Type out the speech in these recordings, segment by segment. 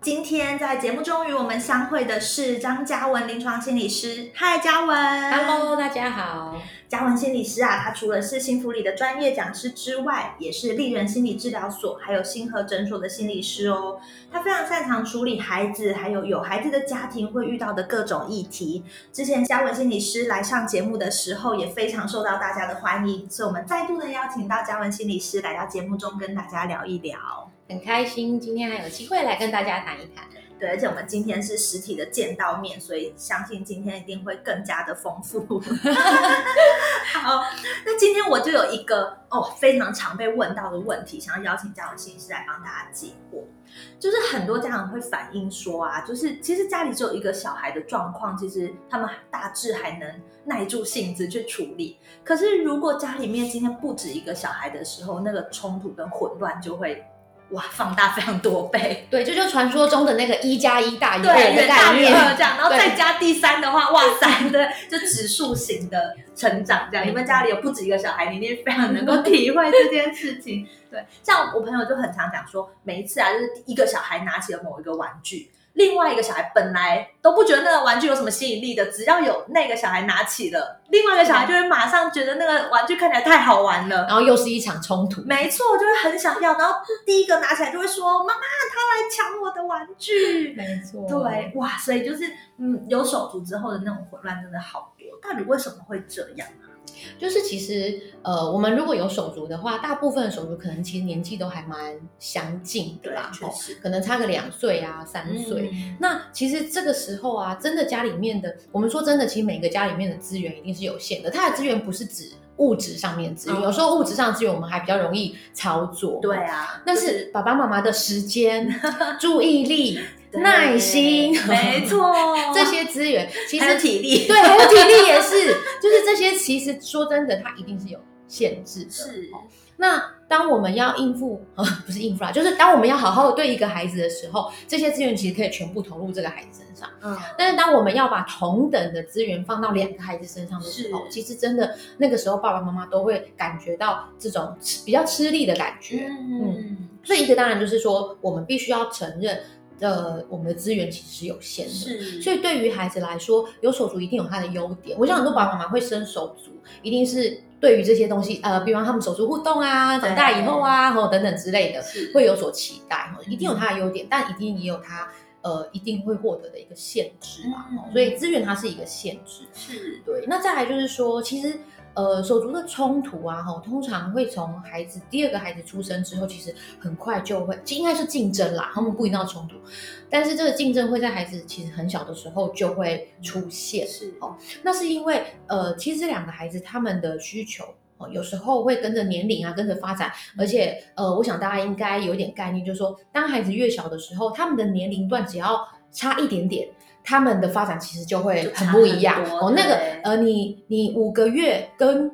今天在节目中与我们相会的是张嘉文临床心理师。嗨，嘉文。Hello，大家好。嘉文心理师啊，他除了是幸福里的专业讲师之外，也是丽人心理治疗所还有星河诊所的心理师哦。他非常擅长处理孩子还有有孩子的家庭会遇到的各种议题。之前嘉文心理师来上节目的时候，也非常受到大家的欢迎，所以我们再度的邀请到嘉文心理师来到节目中跟大家聊一聊。很开心今天还有机会来跟大家谈一谈。对，而且我们今天是实体的见到面，所以相信今天一定会更加的丰富。好，那今天我就有一个哦非常常被问到的问题，想要邀请家长心理师来帮大家解惑。就是很多家长会反映说啊，就是其实家里只有一个小孩的状况，其实他们大致还能耐住性子去处理。可是如果家里面今天不止一个小孩的时候，那个冲突跟混乱就会哇放大非常多倍。对，这就传说中的那个一加一大于二对，的概念。这样，然后再加第三的话，哇塞，对，就指数型的成长这样。你们家里有不止一个小孩，你一定非常能够体会这件事情。对，像我朋友就很常讲说，每一次啊，就是一个小孩拿起了某一个玩具。另外一个小孩本来都不觉得那个玩具有什么吸引力的，只要有那个小孩拿起了，另外一个小孩就会马上觉得那个玩具看起来太好玩了，然后又是一场冲突。没错，就会很想要，然后第一个拿起来就会说：“妈妈，他来抢我的玩具。”没错，对，哇，所以就是嗯，有手足之后的那种混乱真的好多。到底为什么会这样啊？就是其实呃，我们如果有手足的话，大部分的手足可能其实年纪都还蛮相近的啦，吼实。可能差个两岁啊、三岁。嗯那其实这个时候啊，真的家里面的，我们说真的，其实每个家里面的资源一定是有限的。它的资源不是指物质上面的资源，嗯有时候物质上的资源我们还比较容易操作。对啊，但是爸爸妈妈的时间、注意力、对耐心，没错，这些资源其实体力，对，还有体力也是，就是这些其实说真的，它一定是有限制的。是。哦那当我们要应付，呃，不是应付啦，就是当我们要好好的对一个孩子的时候，这些资源其实可以全部投入这个孩子身上。嗯，但是当我们要把同等的资源放到两个孩子身上的时候，其实真的那个时候爸爸妈妈都会感觉到这种比较吃力的感觉。嗯，所以一个当然就是说，我们必须要承认，呃，我们的资源其实是有限的。是，所以对于孩子来说，有手足一定有他的优点。我想很多爸爸妈妈会生手足，一定是对于这些东西，呃，比方他们手足互动啊，长大以后啊，或等等之类的，会有所期待。哦一定有他的优点，但一定也有他呃一定会获得的一个限制嘛。嗯哦所以资源它是一个限制。是，对，那再来就是说，其实呃手足的冲突啊，哈，通常会从孩子第二个孩子出生之后，其实很快就会，应该是竞争啦，他们不一定要冲突，但是这个竞争会在孩子其实很小的时候就会出现。是，哦那是因为呃，其实这两个孩子他们的需求。哦，有时候会跟着年龄啊，跟着发展，而且呃，我想大家应该有一点概念，就是说，当孩子越小的时候，他们的年龄段只要差一点点，他们的发展其实就会很不一样。哦。那个呃，你你五个月跟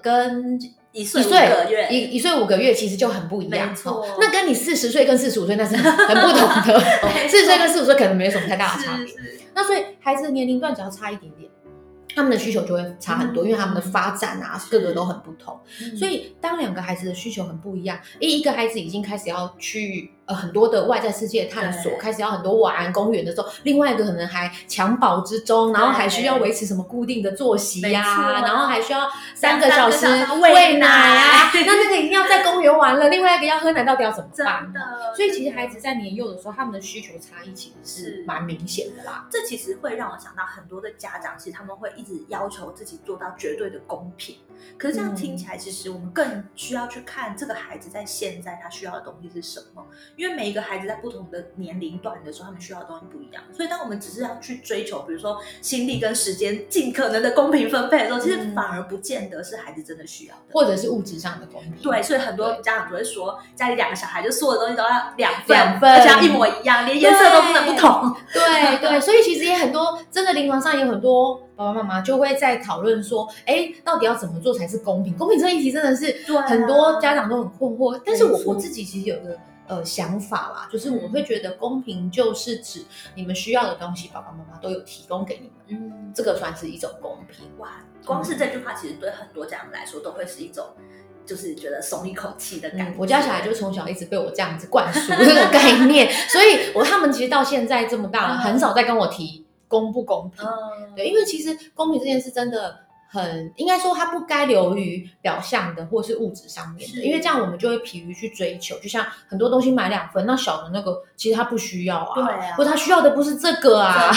跟一岁五一岁个月，一一岁五个月其实就很不一样，错哦那跟你四十岁跟四十五岁那是很很不同的，四十岁跟四十五岁可能没有什么太大的差别。那所以孩子的年龄段只要差一点点，他们的需求就会差很多，嗯。因为他们的发展啊，是各个都很不同。嗯。所以当两个孩子的需求很不一样，一一个孩子已经开始要去呃很多的外在世界探索，对开始要很多玩公园的时候，另外一个可能还襁褓之中，然后还需要维持什么固定的作息呀、然后还需要三个小时喂喂奶啊，那那个一定要在公园玩了，另外一个要喝奶，到底要怎么真办？的，所以其实孩子在年幼的时候，他们的需求差异其实是是蛮明显的啦。这其实会让我想到很多的家长，其实他们会一直要求自己做到绝对的公平。可是这样听起来，其实我们更需要去看这个孩子在现在他需要的东西是什么，因为每一个孩子在不同的年龄段的时候，他们需要的东西不一样。所以当我们只是要去追求，比如说心力跟时间尽可能的公平分配的时候，其实嗯反而不见得是孩子真的需要的。或者是物质上的公平，对，所以很多家长就会说，家里两个小孩，就所有东西都要两份，两份而且要一模一样，连颜色都不能不同。对对，所以其实也很多，真的临床上有很多爸爸妈妈就会在讨论说，哎，到底要怎么做才是公平？公平这一题真的是很多家长都很困惑。但是我我自己其实有个呃想法啦，就是我会觉得公平就是指你们需要的东西，爸爸妈妈都有提供给你们，嗯，这个算是一种公平。哇，光是这句话，其实对很多家长来说都会是一种，就是觉得松一口气的感觉。嗯，我家小孩就从小一直被我这样子灌输 这个概念，所以我他们其实到现在这么大了，嗯很少再跟我提公不公平。嗯，对，因为其实公平这件事真的很，应该说它不该流于表象的或是物质上面的，因为这样我们就会疲于去追求。就像很多东西买两份，那小的那个其实他不需要啊，对啊或他需要的不是这个啊，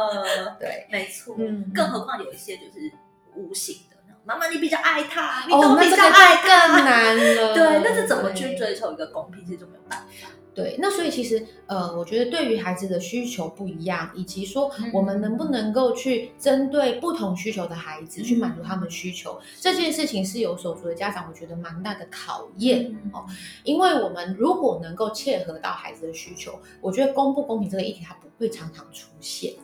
对，没错。嗯更何况有一些就是无形的，妈妈你比较爱他，你哦，都比较爱就更他。难了。对，那是怎么去追求一个公平，其实就没有办法。对，那所以其实呃，我觉得对于孩子的需求不一样，以及说嗯我们能不能够去针对不同需求的孩子、去满足他们需求，这件事情是有手足的家长，我觉得蛮大的考验、嗯哦。因为我们如果能够切合到孩子的需求，我觉得公不公平这个议题它不会常常出现。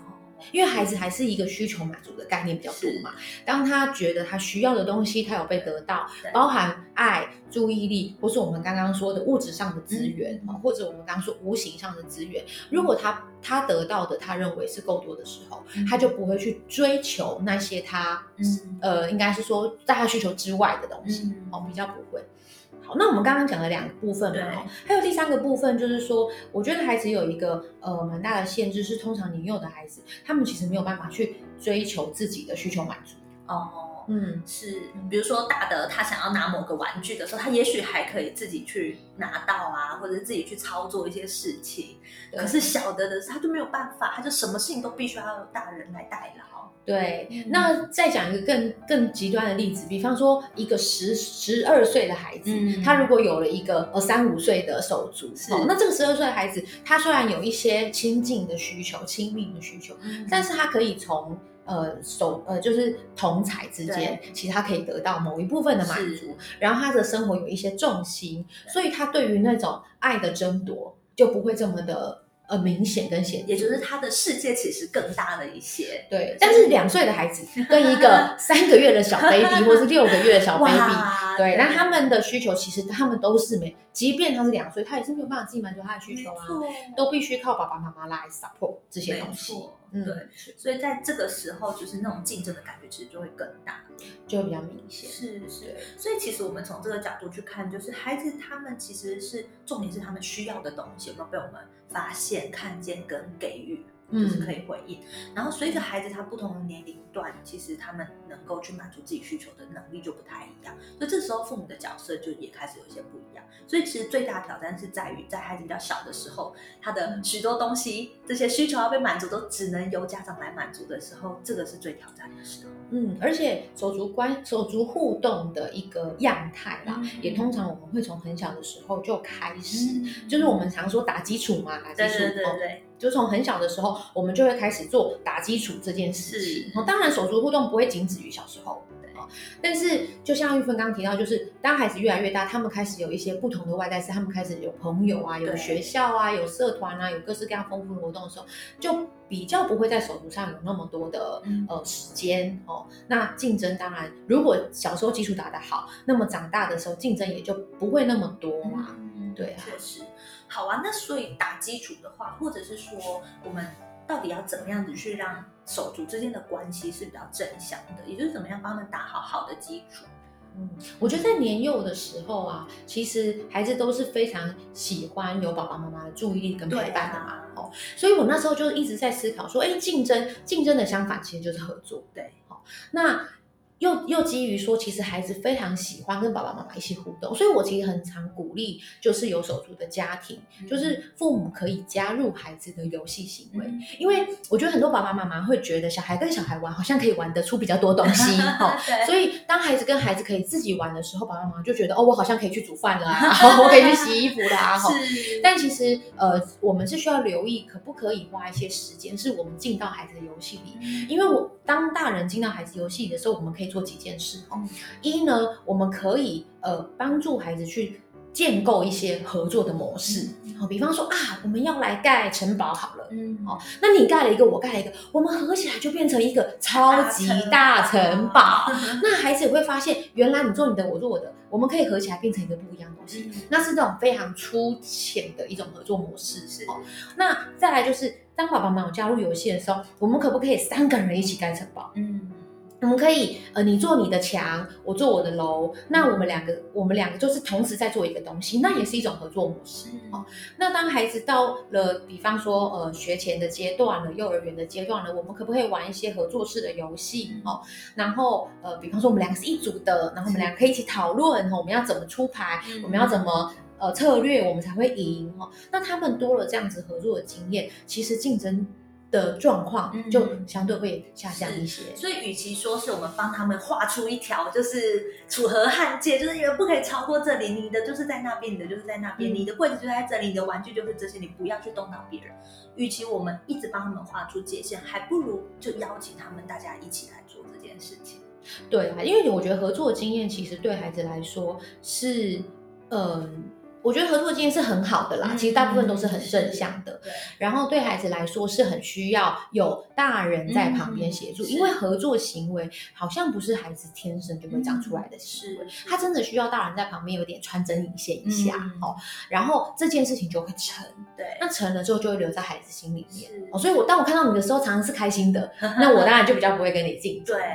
因为孩子还是一个需求满足的概念比较多嘛，当他觉得他需要的东西他有被得到，包含爱、注意力，或是我们刚刚说的物质上的资源，或者我们刚刚说无形上的资源，如果他他得到的他认为是够多的时候，嗯他就不会去追求那些他嗯呃，应该是说在他需求之外的东西，嗯哦，比较不会。好，那我们刚刚讲了两个部分嘛，哦还有第三个部分就是说，我觉得孩子有一个呃蛮大的限制，是通常年幼的孩子，他们其实没有办法去追求自己的需求满足。哦，嗯，是，比如说大的他想要拿某个玩具的时候，他也许还可以自己去拿到啊，或者自己去操作一些事情。可是小的的他就没有办法，他就什么事情都必须要有大人来代劳。对，嗯那再讲一个更更极端的例子，比方说一个十十二岁的孩子，嗯他如果有了一个呃三五岁的手足，那这个十二岁的孩子，他虽然有一些亲近的需求、亲密的需求，但是他可以从呃手呃就是同才之间，其实他可以得到某一部分的满足，然后他的生活有一些重心，所以他对于那种爱的争夺就不会这么的呃明显跟显，也就是他的世界其实更大了一些。对，但是两岁的孩子跟一个 三个月的小 baby 或是六个月的小 baby，对，那他们的需求其实他们都是没，即便他是两岁，他也是没有办法自己满足他的需求啊，都必须靠爸爸妈妈来 support 这些东西嗯对，所以在这个时候，就是那种竞争的感觉其实就会更大。就会比较明显。是是，所以其实我们从这个角度去看，就是孩子他们其实是重点是他们需要的东西有没有被我们发现、看见跟给予，就是可以回应。然后随着孩子他不同的年龄段，其实他们能够去满足自己需求的能力就不太一样，所以这时候父母的角色就也开始有一些不一样。所以其实最大的挑战是在于，在孩子比较小的时候，他的许多东西这些需求要被满足，都只能由家长来满足的时候，这个是最挑战的时候。嗯，而且手足关手足互动的一个样态啦，嗯也通常我们会从很小的时候就开始，嗯就是我们常说打基础嘛，打基础，对对对对，就从很小的时候，我们就会开始做打基础这件事情。是哦，当然手足互动不会仅止于小时候，但是就像玉芬刚刚提到，就是当孩子越来越大，他们开始有一些不同的外在事，他们开始有朋友啊，有对学校啊，有社团啊，有各式各样丰富的活动的时候，就比较不会在手足上有那么多的嗯呃时间哦。那竞争当然，如果小时候基础打得好，那么长大的时候竞争也就不会那么多嘛。嗯对啊确实。好啊，那所以打基础的话，或者是说我们到底要怎么样子去让手足之间的关系是比较正向的，也就是怎么样帮他们打好好的基础。嗯，我觉得在年幼的时候啊，其实孩子都是非常喜欢有爸爸妈妈的注意力跟陪伴的嘛。哦，所以我那时候就一直在思考说，哎，竞争，竞争的相反其实就是合作。对，好，那。又又基于说，其实孩子非常喜欢跟爸爸妈妈一起互动，所以我其实很常鼓励，就是有手足的家庭，就是父母可以加入孩子的游戏行为，因为我觉得很多爸爸妈妈会觉得小孩跟小孩玩好像可以玩得出比较多东西，哈，所以当孩子跟孩子可以自己玩的时候，爸爸妈妈就觉得哦，我好像可以去煮饭啦，我可以去洗衣服啦，哈。但其实呃，我们是需要留意，可不可以花一些时间，是我们进到孩子的游戏里，因为我当大人进到孩子游戏里的时候，我们可以。做几件事哦，一呢，我们可以呃帮助孩子去建构一些合作的模式，好，比方说啊，我们要来盖城堡好了，嗯，好，那你盖了一个，我盖了一个，我们合起来就变成一个超级大城堡。那孩子也会发现，原来你做你的，我做我的，我们可以合起来变成一个不一样的东西。那是这种非常粗浅的一种合作模式。是哦，那再来就是，当爸爸妈妈加入游戏的时候，我们可不可以三个人一起盖城堡？嗯。我们可以，呃，你做你的墙，我做我的楼，那我们两个，我们两个就是同时在做一个东西，那也是一种合作模式哦。那当孩子到了，比方说，呃，学前的阶段了，幼儿园的阶段了，我们可不可以玩一些合作式的游戏哦？然后，呃，比方说我们两个是一组的，然后我们两个可以一起讨论，我们要怎么出牌，我们要怎么呃策略，我们才会赢哦。那他们多了这样子合作的经验，其实竞争。的状况就相对会下降一些，所以与其说是我们帮他们画出一条就是楚河汉界，就是你们不可以超过这里，你的就是在那边，你的就是在那边，你的柜子就在这里，你的玩具就是这些，你不要去动到别人。与其我们一直帮他们画出界限，还不如就邀请他们大家一起来做这件事情。对啊，因为我觉得合作经验其实对孩子来说是，嗯。我觉得合作经验是很好的啦，其实大部分都是很正向的。对，然后对孩子来说是很需要有大人在旁边协助，因为合作行为好像不是孩子天生就会长出来的行为，他真的需要大人在旁边有点穿针引线一下哦，然后这件事情就会成。对，那成了之后就会留在孩子心里面。哦，所以我当我看到你的时候，常常是开心的，那我当然就比较不会跟你竞争。对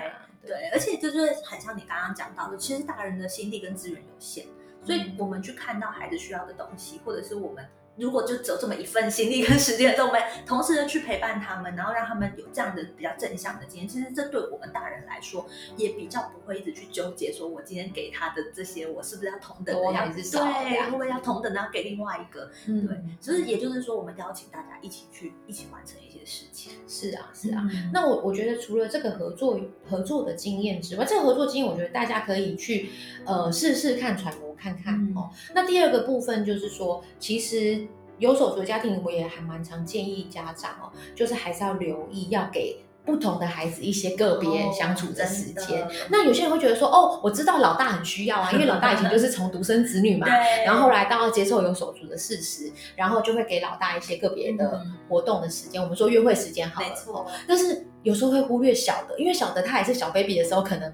对，而且就是很像你刚刚讲到的，其实大人的心力跟资源有限。所以我们去看到孩子需要的东西，或者是我们。如果就只有这么一份心力跟时间，我们同时的去陪伴他们，然后让他们有这样的比较正向的经验，其实这对我们大人来说也比较不会一直去纠结，说我今天给他的这些，我是不是要同等的样子？对，会不会要同等的要给另外一个？对，所以也就是说，我们邀请大家一起去一起完成一些事情。是啊，是啊。那我我觉得除了这个合作合作的经验之外，这个合作经验，我觉得大家可以去呃试试看揣摩看看哦。那第二个部分就是说，其实。有手足的家庭，我也还蛮常建议家长哦，就是还是要留意，要给不同的孩子一些个别相处的时间。那有些人会觉得说，哦，我知道老大很需要啊，因为老大以前就是从独生子女嘛，然后后来到接受有手足的事实，然后就会给老大一些个别的活动的时间。我们说约会时间好了，但是有时候会忽略小的，因为小的他还是小 baby 的时候，可能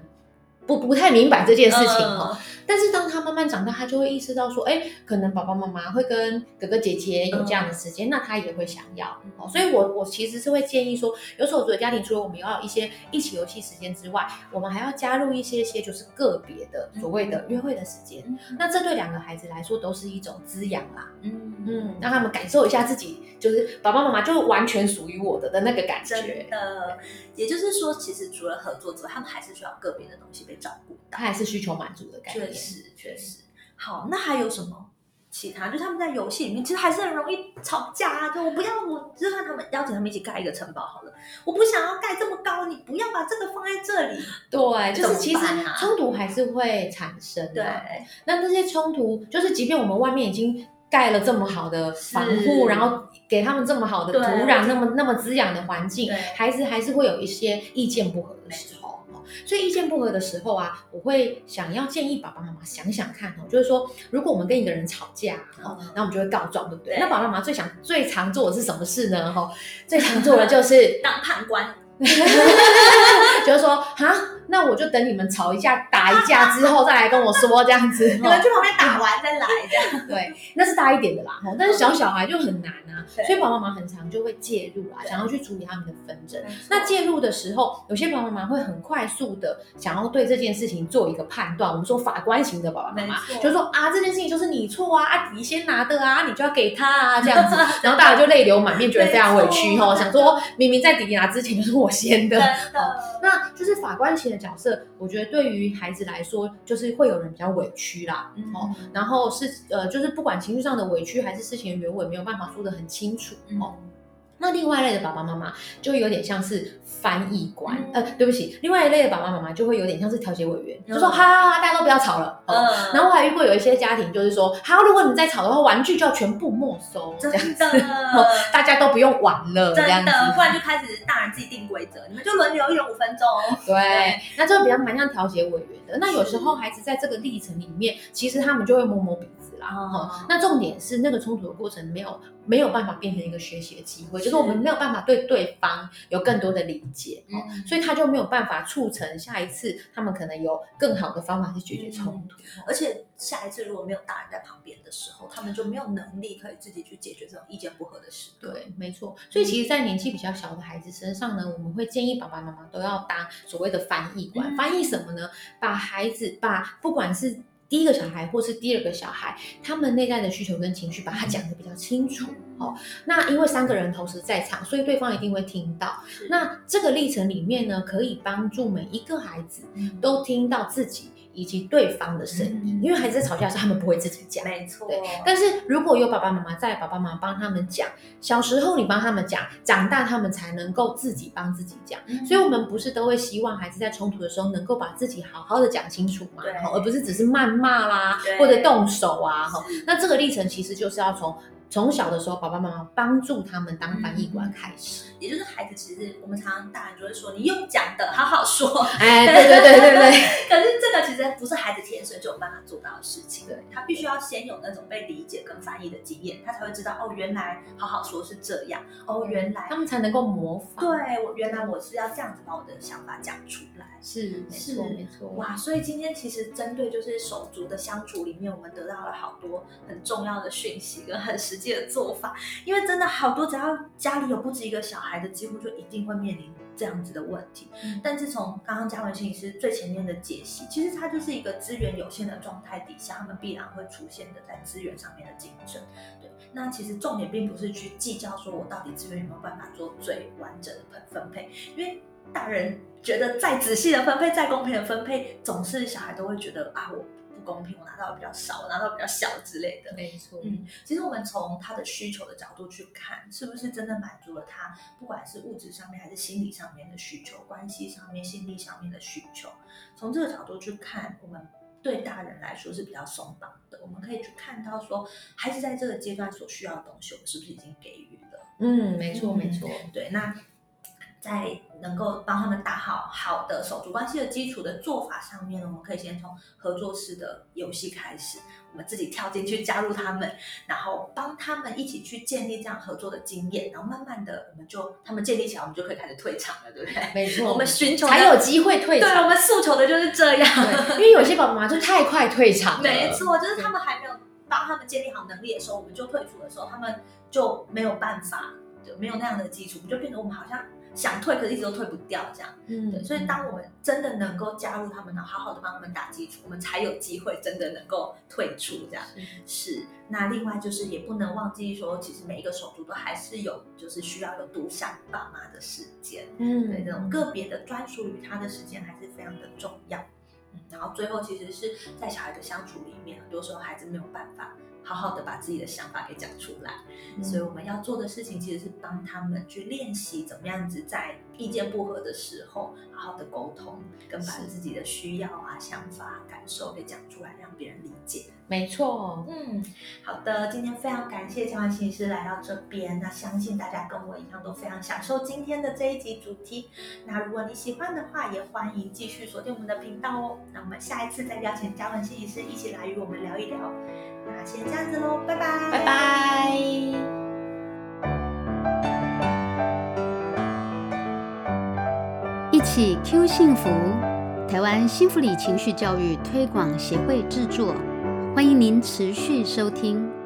不不太明白这件事情哦。但是当他慢慢长大，他就会意识到说，哎，可能爸爸妈妈会跟哥哥姐姐有这样的时间，那他也会想要。哦，所以我我其实是会建议说，有手足的家庭，除了我们要有一些一起游戏时间之外，我们还要加入一些些就是个别的所谓的约会的时间。那这对两个孩子来说都是一种滋养啦。嗯嗯，让他们感受一下自己就是爸爸妈妈就完全属于我的的那个感觉。的，也就是说，其实除了合作之外，他们还是需要个别的东西被照顾到，他还是需求满足的感觉。是，确实。好，那还有什么其他？就他们在游戏里面，其实还是很容易吵架啊。就我不要，我就算他们邀请他们一起盖一个城堡好了，我不想要盖这么高，你不要把这个放在这里。对，就是其实冲突还是会产生。对，那这些冲突，就是即便我们外面已经盖了这么好的防护，然后给他们这么好的土壤，那么那么滋养的环境，孩子还是会有一些意见不合的时候。所以意见不合的时候啊，我会想要建议爸爸妈妈想想看哦，就是说，如果我们跟一个人吵架，哦，然后我们就会告状，对不对？那爸爸妈妈最想、最常做的是什么事呢？哈，最常做的 就是当判官，就是说，哈，那我就等你们吵一架、打一架之后再来跟我说这样子。你们去旁边打完再来这样。对，那是大一点的啦，吼，但是小小孩就很难啊，所以爸爸妈妈很常就会介入啊，想要去处理他们的纷争。那介入的时候，有些爸爸妈妈会很快速的想要对这件事情做一个判断。我们说法官型的爸爸妈妈就说啊，这件事情就是你错啊，啊，你先拿的啊，你就要给他啊，这样子，然后大家就泪流满面，觉得非常委屈哈，想说明明在弟弟拿之前就是我先的，真的，那就是法官型的角色，我觉得对于孩子来说，就是会有人比较委屈啦，嗯哦，然后是呃，就是不管情绪上的委屈还是事情的原委，没有办法说的很清楚哦。嗯那另外一类的爸爸妈妈就有点像是翻译官，嗯呃，对不起，另外一类的爸爸妈妈就会有点像是调解委员，嗯就说哈哈哈，大家都不要吵了。哦嗯然后我还遇过有一些家庭，就是说，好，如果你再吵的话，玩具就要全部没收，这样子，的 哦大家都不用玩了，这样的，不然就开始大人自己定规则，你们就轮流一人五分钟。对，那这个比较蛮像调解委员的。那有时候孩子在这个历程里面，其实他们就会摸摸鼻子啦。哦哈、那重点是那个冲突的过程没有没有办法变成一个学习的机会，就是我们没有办法对对方有更多的理解，哦嗯所以他就没有办法促成下一次他们可能有更好的方法去解决冲突。而且下一次如果没有大人在旁边的时候，他们就没有能力可以自己去解决这种意见不合的事。对，没错。所以其实，在年纪比较小的孩子身上呢，我们会建议爸爸妈妈都要当所谓的翻译官。嗯翻译什么呢？把孩子，把不管是第一个小孩或是第二个小孩，他们内在的需求跟情绪，把它讲得比较清楚。哦，那因为三个人同时在场，所以对方一定会听到。那这个历程里面呢，可以帮助每一个孩子嗯都听到自己以及对方的声音，嗯因为孩子在吵架的时候，他们不会自己讲。没错，对，但是如果有爸爸妈妈在，爸爸妈妈帮他们讲，小时候你帮他们讲，长大他们才能够自己帮自己讲。嗯所以，我们不是都会希望孩子在冲突的时候能够把自己好好的讲清楚嘛对，而不是只是谩骂啦，或者动手啊，哈。那这个历程其实就是要从从小的时候，爸爸妈妈帮助他们当翻译官开始。也就是孩子，其实我们常常大人就会说，你用讲的，好好说。哎，对对对对对，可是这个其实不是孩子天生就有办法做到的事情，对他必须要先有那种被理解跟翻译的经验，他才会知道哦，原来好好说是这样，哦，原来他们才能够模仿。，对我原来我是要这样子把我的想法讲出来。是没是错没错。哇，所以今天其实针对就是手足的相处里面，我们得到了好多很重要的讯息跟很实际的做法。因为真的好多，只要家里有不止一个小孩的，几乎就一定会面临这样子的问题。嗯但是从刚刚嘉文心理师最前面的解析，其实它就是一个资源有限的状态底下，他们必然会出现的在资源上面的竞争。对，那其实重点并不是去计较说我到底资源有没有办法做最完整的分分配，因为大人觉得再仔细的分配、再公平的分配，总是小孩都会觉得啊，我不公平，我拿到的比较少，我拿到比较小之类的。没错，嗯，其实我们从他的需求的角度去看，是不是真的满足了他不管是物质上面还是心理上面的需求，关系上面、心理上面的需求。从这个角度去看，我们对大人来说是比较松绑的。我们可以去看到说，孩子在这个阶段所需要的东西，我们是不是已经给予了？嗯，没错没错。对，那在能够帮他们打好好的手足关系的基础的做法上面呢，我们可以先从合作式的游戏开始，我们自己跳进去加入他们，然后帮他们一起去建立这样合作的经验，然后慢慢的我们就他们建立起来，我们就可以开始退场了，对不对？没错，我们寻求才有机会退场对，我。们诉求的就是这样。因为有些爸爸妈妈就太快退场了。没错，就是他们还没有帮他们建立好能力的时候，我们就退出的时候，他们就没有办法，就没有那样的基础，就变得我们好像想退，可是一直都退不掉这样。嗯，对，所以当我们真的能够加入他们，然后好好的帮他们打基础，我们才有机会真的能够退出这样。是，那另外就是也不能忘记说，其实每一个手足都还是有，就是需要有独享爸妈的时间。嗯，对，这种个别的专属于他的时间还是非常的重要。嗯，然后最后其实是在小孩的相处里面，很多时候孩子没有办法好好的把自己的想法给讲出来，嗯所以我们要做的事情其实是帮他们去练习怎么样子在意见不合的时候好好的沟通，跟把自己的需要啊、想法、感受给讲出来，让别人理解。没错。嗯，好的，今天非常感谢江万心理师来到这边，那相信大家跟我一样都非常享受今天的这一集主题。那如果你喜欢的话，也欢迎继续锁定我们的频道哦。那我们下一次再邀请嘉文心理师一起来与我们聊一聊。那先这样子喽，拜拜，拜拜。一起 Q 幸福，台湾幸福里情绪教育推广协会制作，欢迎您持续收听。